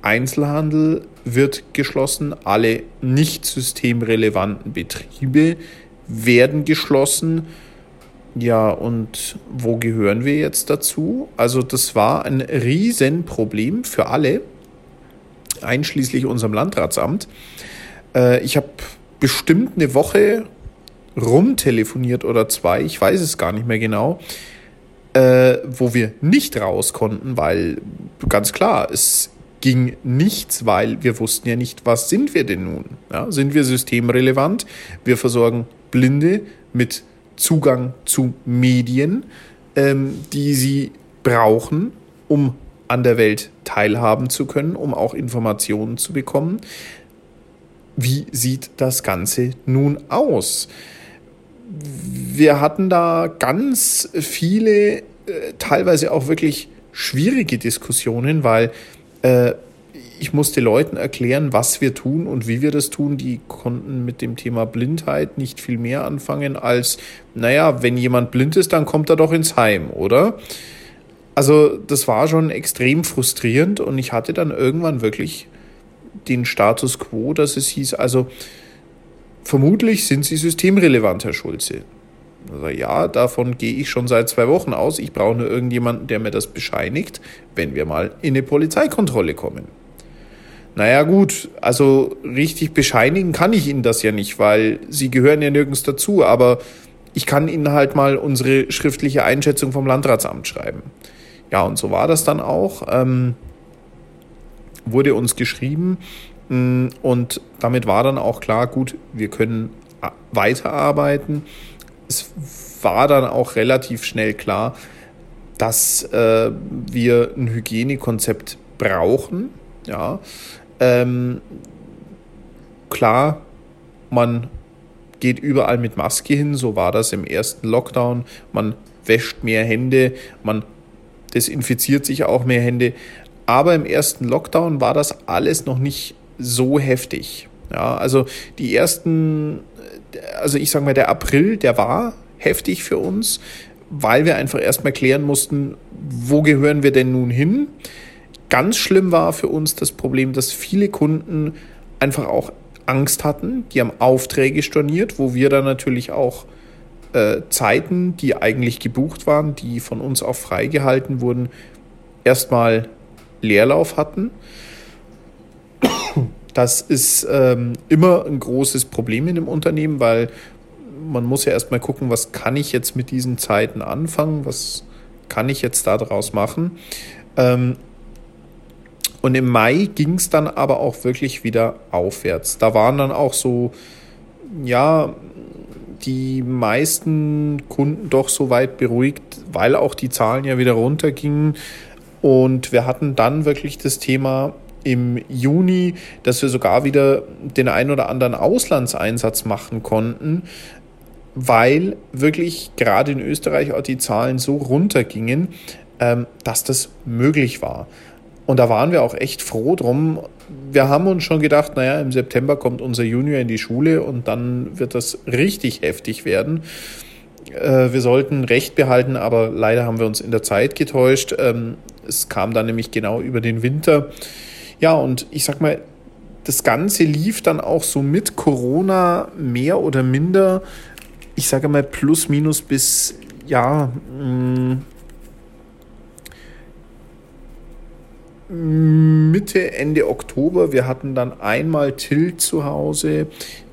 Einzelhandel wird geschlossen, alle nicht systemrelevanten Betriebe werden geschlossen. Ja, und wo gehören wir jetzt dazu? Also das war ein Riesenproblem für alle, einschließlich unserem Landratsamt. Äh, ich habe bestimmt eine Woche rumtelefoniert oder zwei, ich weiß es gar nicht mehr genau, äh, wo wir nicht raus konnten, weil ganz klar, es ging nichts, weil wir wussten ja nicht, was sind wir denn nun? Ja, sind wir systemrelevant? Wir versorgen Blinde mit Zugang zu Medien, ähm, die sie brauchen, um an der Welt teilhaben zu können, um auch Informationen zu bekommen. Wie sieht das Ganze nun aus? Wir hatten da ganz viele, äh, teilweise auch wirklich schwierige Diskussionen, weil äh, ich musste Leuten erklären, was wir tun und wie wir das tun. Die konnten mit dem Thema Blindheit nicht viel mehr anfangen als, naja, wenn jemand blind ist, dann kommt er doch ins Heim, oder? Also das war schon extrem frustrierend und ich hatte dann irgendwann wirklich den Status quo, dass es hieß, also vermutlich sind Sie systemrelevant, Herr Schulze. Also ja, davon gehe ich schon seit zwei Wochen aus. Ich brauche nur irgendjemanden, der mir das bescheinigt, wenn wir mal in eine Polizeikontrolle kommen. Naja gut, also richtig bescheinigen kann ich Ihnen das ja nicht, weil Sie gehören ja nirgends dazu, aber ich kann Ihnen halt mal unsere schriftliche Einschätzung vom Landratsamt schreiben. Ja, und so war das dann auch. Ähm, wurde uns geschrieben mm, und damit war dann auch klar, gut, wir können weiterarbeiten. Es war dann auch relativ schnell klar, dass äh, wir ein Hygienekonzept brauchen. Ja, ähm, klar, man geht überall mit Maske hin, so war das im ersten Lockdown. Man wäscht mehr Hände, man desinfiziert sich auch mehr Hände. Aber im ersten Lockdown war das alles noch nicht so heftig. Ja, also die ersten, also ich sage mal, der April, der war heftig für uns, weil wir einfach erstmal klären mussten, wo gehören wir denn nun hin? Ganz schlimm war für uns das Problem, dass viele Kunden einfach auch Angst hatten. Die haben Aufträge storniert, wo wir dann natürlich auch äh, Zeiten, die eigentlich gebucht waren, die von uns auch freigehalten wurden, erstmal Leerlauf hatten. Das ist ähm, immer ein großes Problem in dem Unternehmen, weil man muss ja erstmal gucken, was kann ich jetzt mit diesen Zeiten anfangen, was kann ich jetzt daraus machen. Ähm, und im Mai ging es dann aber auch wirklich wieder aufwärts. Da waren dann auch so, ja, die meisten Kunden doch so weit beruhigt, weil auch die Zahlen ja wieder runtergingen. Und wir hatten dann wirklich das Thema im Juni, dass wir sogar wieder den ein oder anderen Auslandseinsatz machen konnten, weil wirklich gerade in Österreich auch die Zahlen so runtergingen, ähm, dass das möglich war. Und da waren wir auch echt froh drum. Wir haben uns schon gedacht, naja, im September kommt unser Junior in die Schule und dann wird das richtig heftig werden. Äh, wir sollten Recht behalten, aber leider haben wir uns in der Zeit getäuscht. Ähm, es kam dann nämlich genau über den Winter. Ja, und ich sag mal, das Ganze lief dann auch so mit Corona mehr oder minder, ich sage mal plus minus bis, ja, mh, Mitte, Ende Oktober. Wir hatten dann einmal Till zu Hause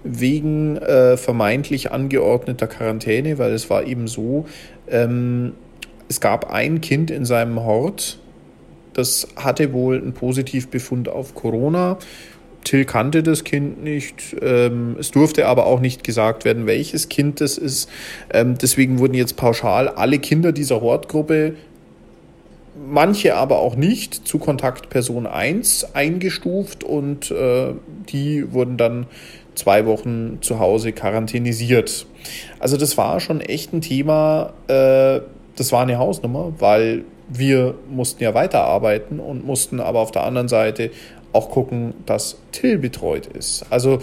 wegen äh, vermeintlich angeordneter Quarantäne, weil es war eben so, ähm, es gab ein Kind in seinem Hort, das hatte wohl einen Positivbefund auf Corona. Till kannte das Kind nicht. Ähm, es durfte aber auch nicht gesagt werden, welches Kind das ist. Ähm, deswegen wurden jetzt pauschal alle Kinder dieser Hortgruppe manche aber auch nicht zu Kontaktperson 1 eingestuft und äh, die wurden dann zwei Wochen zu Hause quarantänisiert. Also das war schon echt ein Thema, äh, das war eine Hausnummer, weil wir mussten ja weiterarbeiten und mussten aber auf der anderen Seite auch gucken, dass Till betreut ist. Also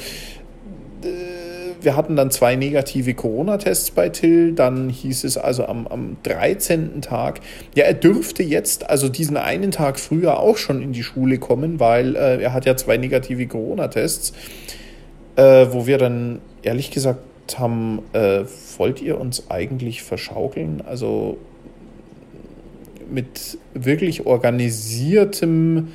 wir hatten dann zwei negative Corona-Tests bei Till. Dann hieß es also am, am 13. Tag, ja, er dürfte jetzt, also diesen einen Tag früher auch schon in die Schule kommen, weil äh, er hat ja zwei negative Corona-Tests, äh, wo wir dann ehrlich gesagt haben, äh, wollt ihr uns eigentlich verschaukeln? Also mit wirklich organisiertem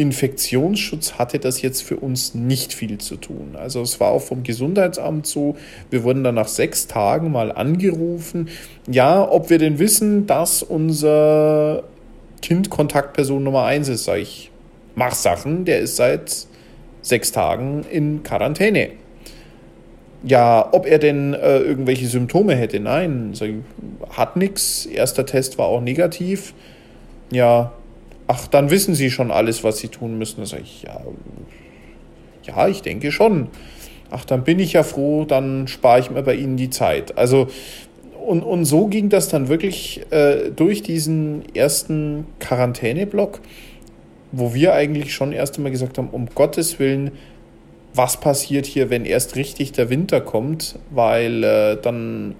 Infektionsschutz hatte das jetzt für uns nicht viel zu tun. Also es war auch vom Gesundheitsamt so, wir wurden dann nach sechs Tagen mal angerufen, ja, ob wir denn wissen, dass unser Kind Kontaktperson Nummer eins ist, sage ich, mach Sachen, der ist seit sechs Tagen in Quarantäne. ja, ob er denn äh, irgendwelche Symptome hätte. Nein, sag ich, hat nichts. Erster Test war auch negativ. Ja, ach, dann wissen Sie schon alles, was Sie tun müssen. Da sage ich, ja, ja, ich denke schon. Ach, dann bin ich ja froh, dann spare ich mir bei Ihnen die Zeit. Also, und, und so ging das dann wirklich äh, durch diesen ersten Quarantäneblock, wo wir eigentlich schon erst einmal gesagt haben, um Gottes Willen, was passiert hier, wenn erst richtig der Winter kommt, weil äh, dann,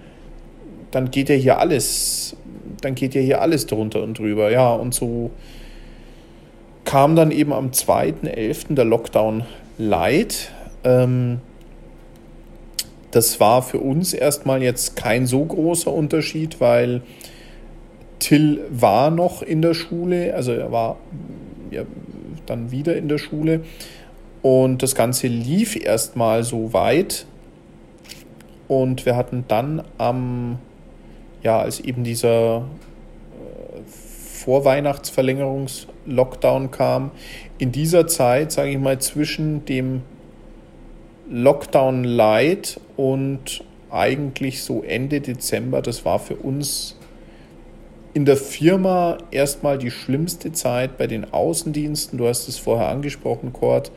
dann geht ja hier alles, dann geht ja hier alles drunter und drüber. Ja, und so kam dann eben am 2.11. der Lockdown light. Ähm, das war für uns erstmal jetzt kein so großer Unterschied, weil Till war noch in der Schule, also er war ja, dann wieder in der Schule und das Ganze lief erstmal so weit und wir hatten dann am, ja, als eben dieser äh, Vorweihnachtsverlängerungs-Lockdown kam, in dieser Zeit, sage ich mal, zwischen dem Lockdown Light und eigentlich so Ende Dezember, das war für uns in der Firma erstmal die schlimmste Zeit bei den Außendiensten. Du hast es vorher angesprochen, Kurt,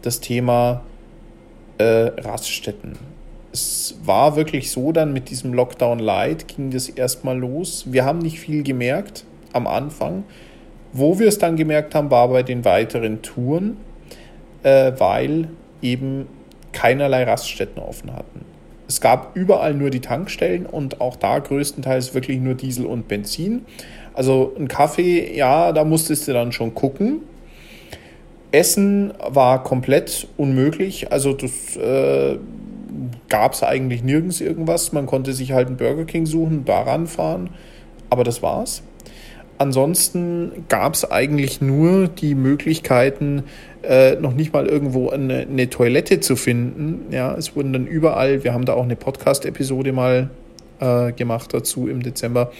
das Thema äh, Raststätten. Es war wirklich so, dann mit diesem Lockdown Light ging das erstmal los. Wir haben nicht viel gemerkt am Anfang. Wo wir es dann gemerkt haben, war bei den weiteren Touren, äh, weil eben keinerlei Raststätten offen hatten. Es gab überall nur die Tankstellen und auch da größtenteils wirklich nur Diesel und Benzin. Also ein Kaffee, ja, da musstest du dann schon gucken. Essen war komplett unmöglich. Also das äh, gab es eigentlich nirgends irgendwas. Man konnte sich halt einen Burger King suchen, daran fahren. Aber das war's. Ansonsten gab es eigentlich nur die Möglichkeiten, äh, noch nicht mal irgendwo eine, eine, Toilette zu finden. Ja, es wurden dann überall, wir haben da auch eine Podcast-Episode mal äh, gemacht dazu im Dezember.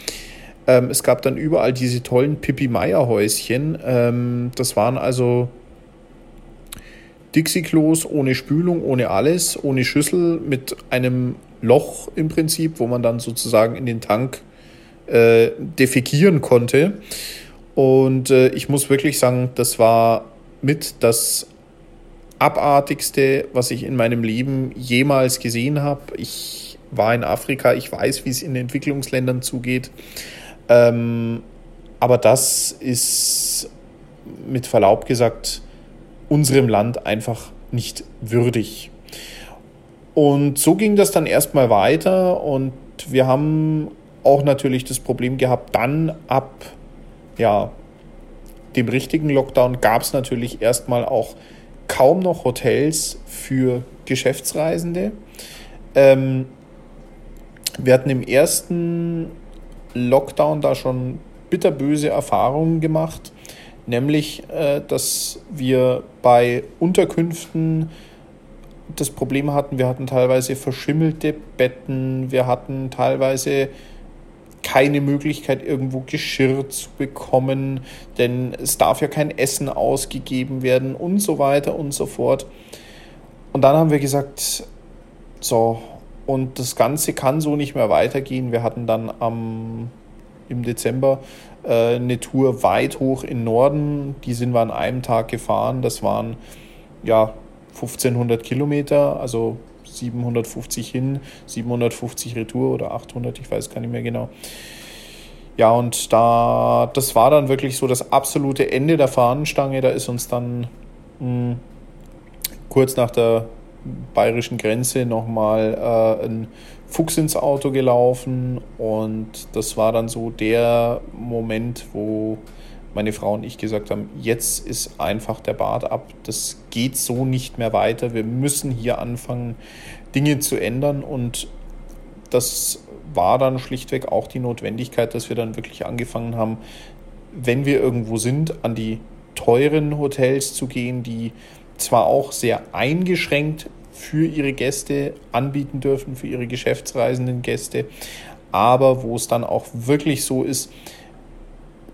Ähm, es gab dann überall diese tollen Pippi-Meier-Häuschen. Ähm, das waren also Dixie-Klos ohne Spülung, ohne alles, ohne Schüssel, mit einem Loch im Prinzip, wo man dann sozusagen in den Tank äh, defekieren konnte. Und äh, ich muss wirklich sagen, das war mit das abartigste, was ich in meinem Leben jemals gesehen habe. Ich war in Afrika, ich weiß, wie es in Entwicklungsländern zugeht. Ähm, aber das ist mit Verlaub gesagt unserem Land einfach nicht würdig. Und so ging das dann erstmal weiter und wir haben auch natürlich das Problem gehabt, dann ab ja, dem richtigen Lockdown gab es natürlich erstmal auch kaum noch Hotels für Geschäftsreisende. Ähm, wir hatten im ersten Lockdown da schon bitterböse Erfahrungen gemacht, nämlich äh, dass wir bei Unterkünften das Problem hatten, wir hatten teilweise verschimmelte Betten, wir hatten teilweise keine Möglichkeit, irgendwo Geschirr zu bekommen, denn es darf ja kein Essen ausgegeben werden und so weiter und so fort. Und dann haben wir gesagt, so, und das Ganze kann so nicht mehr weitergehen. Wir hatten dann am, im Dezember äh, eine Tour weit hoch in Norden. Die sind wir an einem Tag gefahren. Das waren ja 1500 Kilometer, also 750 hin, 750 Retour oder 800, ich weiß gar nicht mehr genau. Ja, und da, das war dann wirklich so das absolute Ende der Fahnenstange. Da ist uns dann mh, hm, kurz nach der bayerischen Grenze nochmal äh, ein Fuchs ins Auto gelaufen und das war dann so der Moment, wo meine Frau und ich gesagt haben, jetzt ist einfach der Bart ab, das geht so nicht mehr weiter, wir müssen hier anfangen, Dinge zu ändern und das war dann schlichtweg auch die Notwendigkeit, dass wir dann wirklich angefangen haben, wenn wir irgendwo sind, an die teuren Hotels zu gehen, die zwar auch sehr eingeschränkt für ihre Gäste anbieten dürfen, für ihre geschäftsreisenden Gäste, aber wo es dann auch wirklich so ist,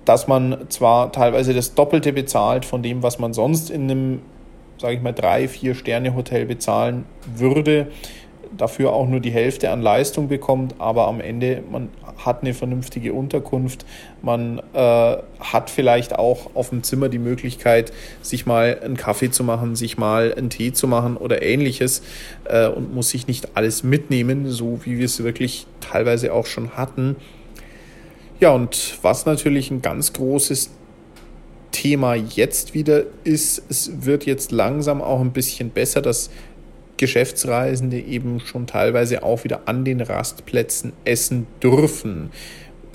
dass man zwar teilweise das Doppelte bezahlt von dem, was man sonst in einem, sage ich mal, drei, vier Sterne Hotel bezahlen würde, dafür auch nur die Hälfte an Leistung bekommt, aber am Ende man hat eine vernünftige Unterkunft, man äh, hat vielleicht auch auf dem Zimmer die Möglichkeit, sich mal einen Kaffee zu machen, sich mal einen Tee zu machen oder ähnliches äh, und muss sich nicht alles mitnehmen, so wie wir es wirklich teilweise auch schon hatten. Ja, und was natürlich ein ganz großes Thema jetzt wieder ist, es wird jetzt langsam auch ein bisschen besser, dass Geschäftsreisende eben schon teilweise auch wieder an den Rastplätzen essen dürfen.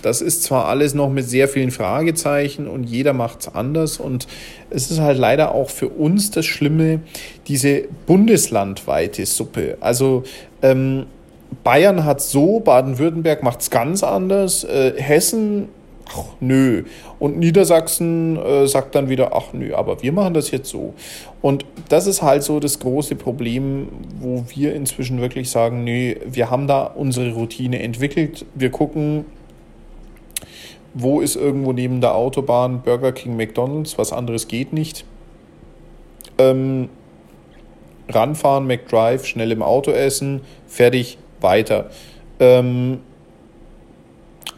Das ist zwar alles noch mit sehr vielen Fragezeichen und jeder macht es anders und es ist halt leider auch für uns das Schlimme, diese bundeslandweite Suppe. Also ähm, Bayern hat so, Baden-Württemberg macht es ganz anders, äh, Hessen ach nö. Und Niedersachsen äh, sagt dann wieder, ach nö, aber wir machen das jetzt so. Und das ist halt so das große Problem, wo wir inzwischen wirklich sagen, nö, wir haben da unsere Routine entwickelt. Wir gucken, wo ist irgendwo neben der Autobahn Burger King, McDonald's, was anderes geht nicht. Ähm, ranfahren, McDrive, schnell im Auto essen, fertig, weiter. Ähm,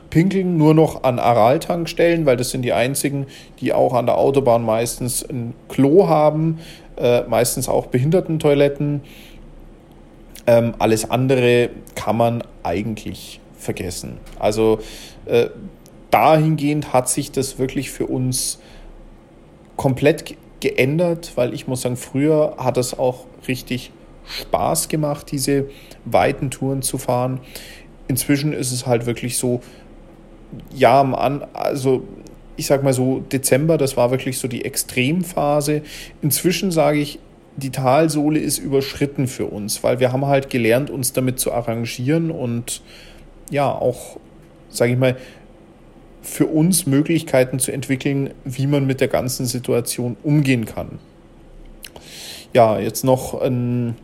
pinkeln nur noch an Aral-Tankstellen, weil das sind die einzigen, die auch an der Autobahn meistens ein Klo haben, äh, meistens auch Behindertentoiletten. Ähm, alles andere kann man eigentlich vergessen. Also äh, dahingehend hat sich das wirklich für uns komplett geändert, weil ich muss sagen, früher hat es auch richtig Spaß gemacht, diese weiten Touren zu fahren. Inzwischen ist es halt wirklich so, ja, an, also ich sag mal so, Dezember, das war wirklich so die Extremphase. Inzwischen sage ich, die Talsohle ist überschritten für uns, weil wir haben halt gelernt, uns damit zu arrangieren und ja, auch, sage ich mal, für uns Möglichkeiten zu entwickeln, wie man mit der ganzen Situation umgehen kann. Ja, jetzt noch ein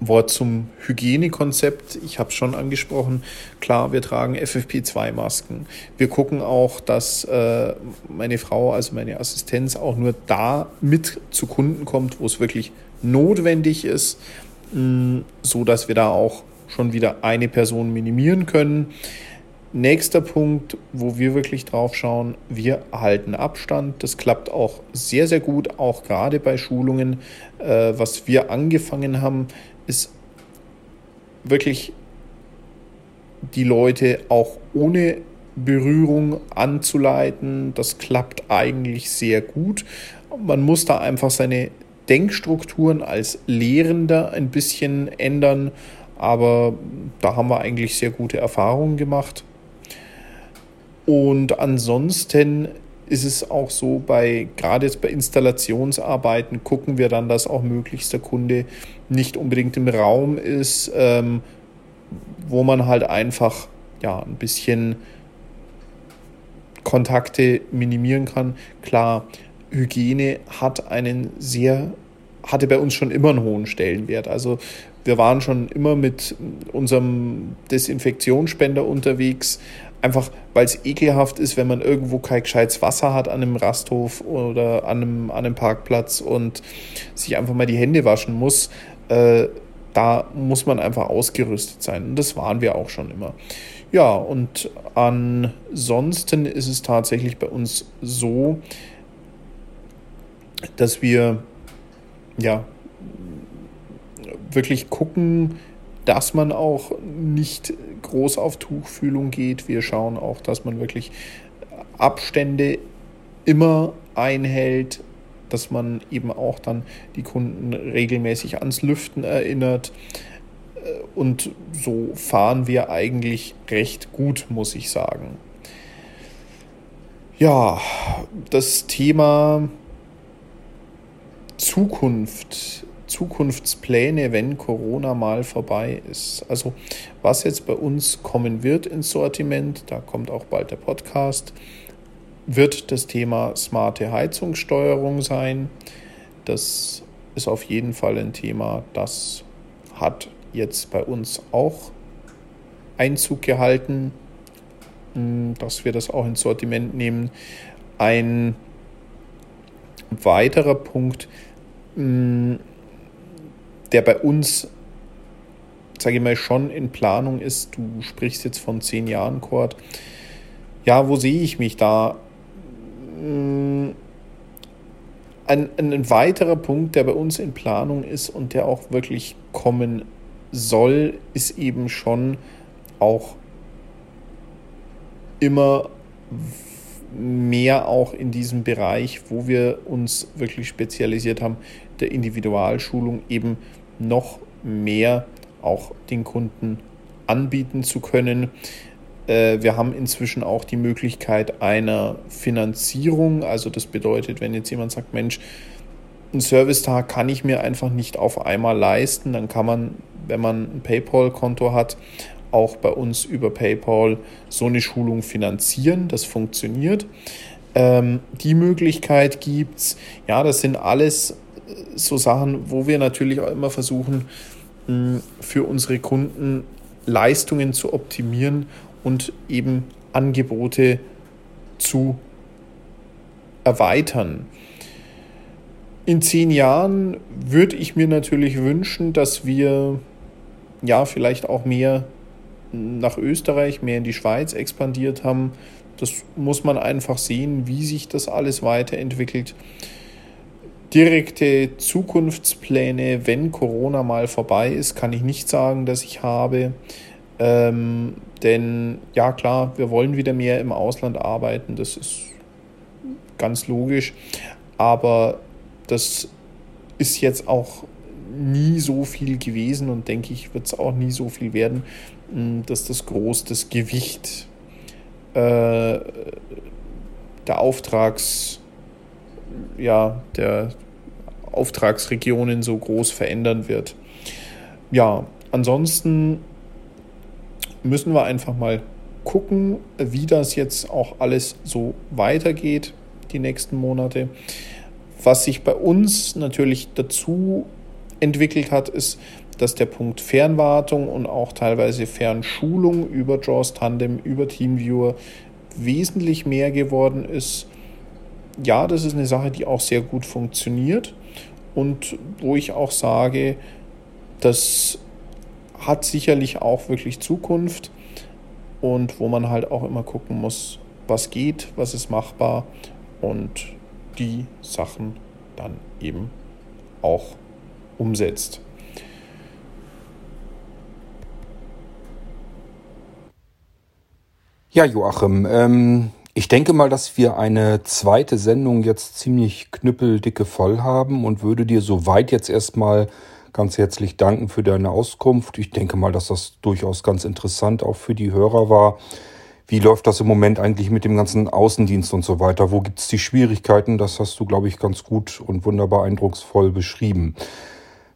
Wort zum Hygienekonzept. Ich habe es schon angesprochen. Klar, wir tragen FFP2-Masken. Wir gucken auch, dass äh, meine Frau, also meine Assistenz, auch nur da mit zu Kunden kommt, wo es wirklich notwendig ist, mh, mm, so dass wir da auch schon wieder eine Person minimieren können. Nächster Punkt, wo wir wirklich drauf schauen, wir halten Abstand. Das klappt auch sehr, sehr gut, auch gerade bei Schulungen. Äh, was wir angefangen haben, ist wirklich die Leute auch ohne Berührung anzuleiten. Das klappt eigentlich sehr gut. Man muss da einfach seine Denkstrukturen als Lehrender ein bisschen ändern, aber da haben wir eigentlich sehr gute Erfahrungen gemacht. Und ansonsten ist es auch so, bei gerade jetzt bei Installationsarbeiten gucken wir dann, dass auch möglichst der Kunde nicht unbedingt im Raum ist, ähm, wo man halt einfach ja ein bisschen Kontakte minimieren kann. Klar, Hygiene hat einen sehr, hatte bei uns schon immer einen hohen Stellenwert. Also wir waren schon immer mit unserem Desinfektionsspender unterwegs, einfach weil es ekelhaft ist, wenn man irgendwo kein gescheites Wasser hat an einem Rasthof oder an einem, an einem Parkplatz und sich einfach mal die Hände waschen muss. Äh, da muss man einfach ausgerüstet sein. Und das waren wir auch schon immer. Ja, und ansonsten ist es tatsächlich bei uns so, dass wir ja wirklich gucken, dass man auch nicht groß auf Tuchfühlung geht. Wir schauen auch, dass man wirklich Abstände immer einhält, dass man eben auch dann die Kunden regelmäßig ans Lüften erinnert. Und so fahren wir eigentlich recht gut, muss ich sagen. Ja, das Thema Zukunft Zukunftspläne, wenn Corona mal vorbei ist. Also was jetzt bei uns kommen wird ins Sortiment, da kommt auch bald der Podcast, wird das Thema smarte Heizungssteuerung sein. Das ist auf jeden Fall ein Thema, das hat jetzt bei uns auch Einzug gehalten, hm, dass wir das auch ins Sortiment nehmen. Ein weiterer Punkt, hm, der bei uns sage ich mal, schon in Planung ist. Du sprichst jetzt von zehn Jahren, Kurt. Ja, wo sehe ich mich da? Ein, ein weiterer Punkt, der bei uns in Planung ist und der auch wirklich kommen soll, ist eben schon auch immer mehr auch in diesem Bereich, wo wir uns wirklich spezialisiert haben, der Individualschulung eben noch mehr auch den Kunden anbieten zu können. Äh, wir haben inzwischen auch die Möglichkeit einer Finanzierung. Also das bedeutet, wenn jetzt jemand sagt, Mensch, ein Servicetag kann ich mir einfach nicht auf einmal leisten, dann kann man, wenn man ein PayPal-Konto hat, auch bei uns über PayPal so eine Schulung finanzieren. Das funktioniert. Ähm, die Möglichkeit gibt es. Ja, das sind alles so Sachen, wo wir natürlich auch immer versuchen, für unsere Kunden Leistungen zu optimieren und eben Angebote zu erweitern. In zehn Jahren würde ich mir natürlich wünschen, dass wir ja vielleicht auch mehr nach Österreich, mehr in die Schweiz expandiert haben. Das muss man einfach sehen, wie sich das alles weiterentwickelt direkte Zukunftspläne, wenn Corona mal vorbei ist, kann ich nicht sagen, dass ich habe. Ähm, denn ja klar, wir wollen wieder mehr im Ausland arbeiten, das ist ganz logisch. Aber das ist jetzt auch nie so viel gewesen und denke ich, wird es auch nie so viel werden, hm, dass das groß das Gewicht äh, der Auftrags ja, der Auftragsregionen so groß verändern wird. Ja, ansonsten müssen wir einfach mal gucken, wie das jetzt auch alles so weitergeht, die nächsten Monate. Was sich bei uns natürlich dazu entwickelt hat, ist, dass der Punkt Fernwartung und auch teilweise Fernschulung über JAWS Tandem, über TeamViewer wesentlich mehr geworden ist ja, das ist eine Sache, die auch sehr gut funktioniert und wo ich auch sage, das hat sicherlich auch wirklich Zukunft und wo man halt auch immer gucken muss, was geht, was ist machbar und die Sachen dann eben auch umsetzt. Ja, Joachim, ähm, ich denke mal, dass wir eine zweite Sendung jetzt ziemlich knüppeldicke voll haben und würde dir soweit jetzt erstmal ganz herzlich danken für deine Auskunft. Ich denke mal, dass das durchaus ganz interessant auch für die Hörer war. Wie läuft das im Moment eigentlich mit dem ganzen Außendienst und so weiter? Wo gibt es die Schwierigkeiten? Das hast du, glaube ich, ganz gut und wunderbar eindrucksvoll beschrieben.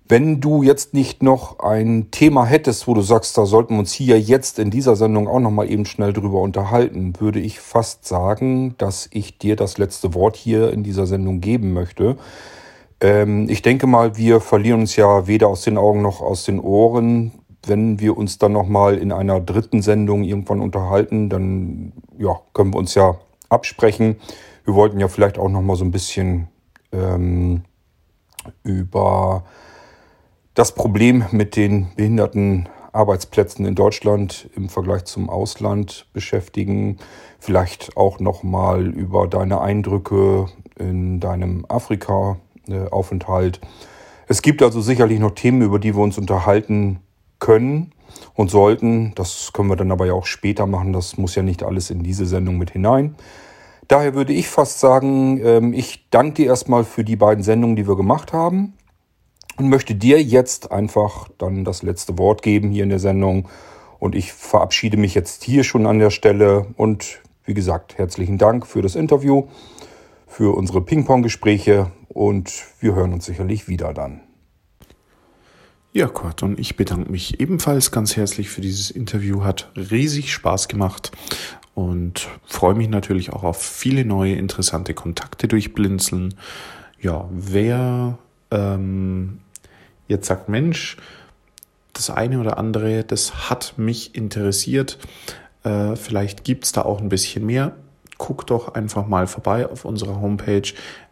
Wenn du jetzt nicht noch ein Thema hättest, wo du sagst, da sollten wir uns hier jetzt in dieser Sendung auch noch mal eben schnell drüber unterhalten, würde ich fast sagen, dass ich dir das letzte Wort hier in dieser Sendung geben möchte. Ähm, ich denke mal, wir verlieren uns ja weder aus den Augen noch aus den Ohren. Wenn wir uns dann noch mal in einer dritten Sendung irgendwann unterhalten, dann ja, können wir uns ja absprechen. Wir wollten ja vielleicht auch noch mal so ein bisschen ähm, über das Problem mit den behinderten Arbeitsplätzen in Deutschland im Vergleich zum Ausland beschäftigen. Vielleicht auch nochmal über deine Eindrücke in deinem Afrika-Aufenthalt. Es gibt also sicherlich noch Themen, über die wir uns unterhalten können und sollten. Das können wir dann aber ja auch später machen. Das muss ja nicht alles in diese Sendung mit hinein. Daher würde ich fast sagen, ähm, ich danke dir erstmal für die beiden Sendungen, die wir gemacht haben und möchte dir jetzt einfach dann das letzte Wort geben hier in der Sendung. Und ich verabschiede mich jetzt hier schon an der Stelle und wie gesagt, herzlichen Dank für das Interview, für unsere Ping-Pong-Gespräche und wir hören uns sicherlich wieder dann. Ja, Kurt, und ich bedanke mich ebenfalls ganz herzlich für dieses Interview. Hat riesig Spaß gemacht und freue mich natürlich auch auf viele neue interessante Kontakte durch Blinzeln. Ja, wer ähm, jetzt sagt, Mensch, das eine oder andere, das hat mich interessiert, äh, vielleicht gibt es da auch ein bisschen mehr. Guck doch einfach mal vorbei auf unserer Homepage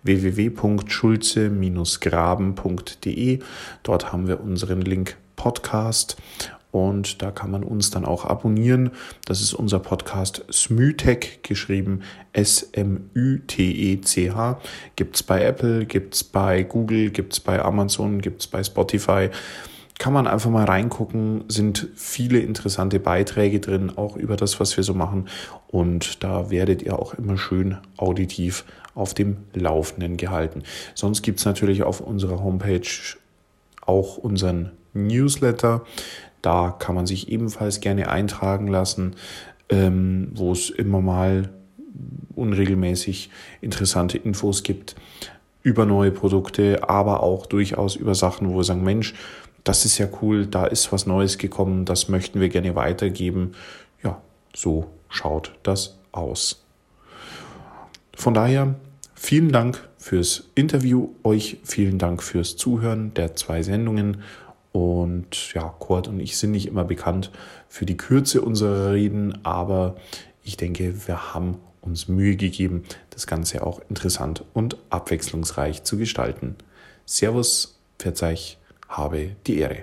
www.schulze-graben.de. Dort haben wir unseren Link Podcast und da kann man uns dann auch abonnieren. Das ist unser Podcast Smütech, geschrieben S-M-Ü-T-E-C-H. Gibt es bei Apple, gibt es bei Google, gibt es bei Amazon, gibt es bei Spotify. Kann man einfach mal reingucken, sind viele interessante Beiträge drin, auch über das, was wir so machen. Und da werdet ihr auch immer schön auditiv auf dem Laufenden gehalten. Sonst gibt es natürlich auf unserer Homepage auch unseren Newsletter. Da kann man sich ebenfalls gerne eintragen lassen, ähm, wo es immer mal unregelmäßig interessante Infos gibt über neue Produkte, aber auch durchaus über Sachen, wo wir sagen, Mensch, das ist ja cool, da ist was Neues gekommen, das möchten wir gerne weitergeben. Ja, so schaut das aus. Von daher vielen Dank fürs Interview, euch vielen Dank fürs Zuhören der zwei Sendungen und ja, Kurt und ich sind nicht immer bekannt für die Kürze unserer Reden, aber ich denke, wir haben uns Mühe gegeben, das Ganze auch interessant und abwechslungsreich zu gestalten. Servus, Verzeih, habe die Ehre.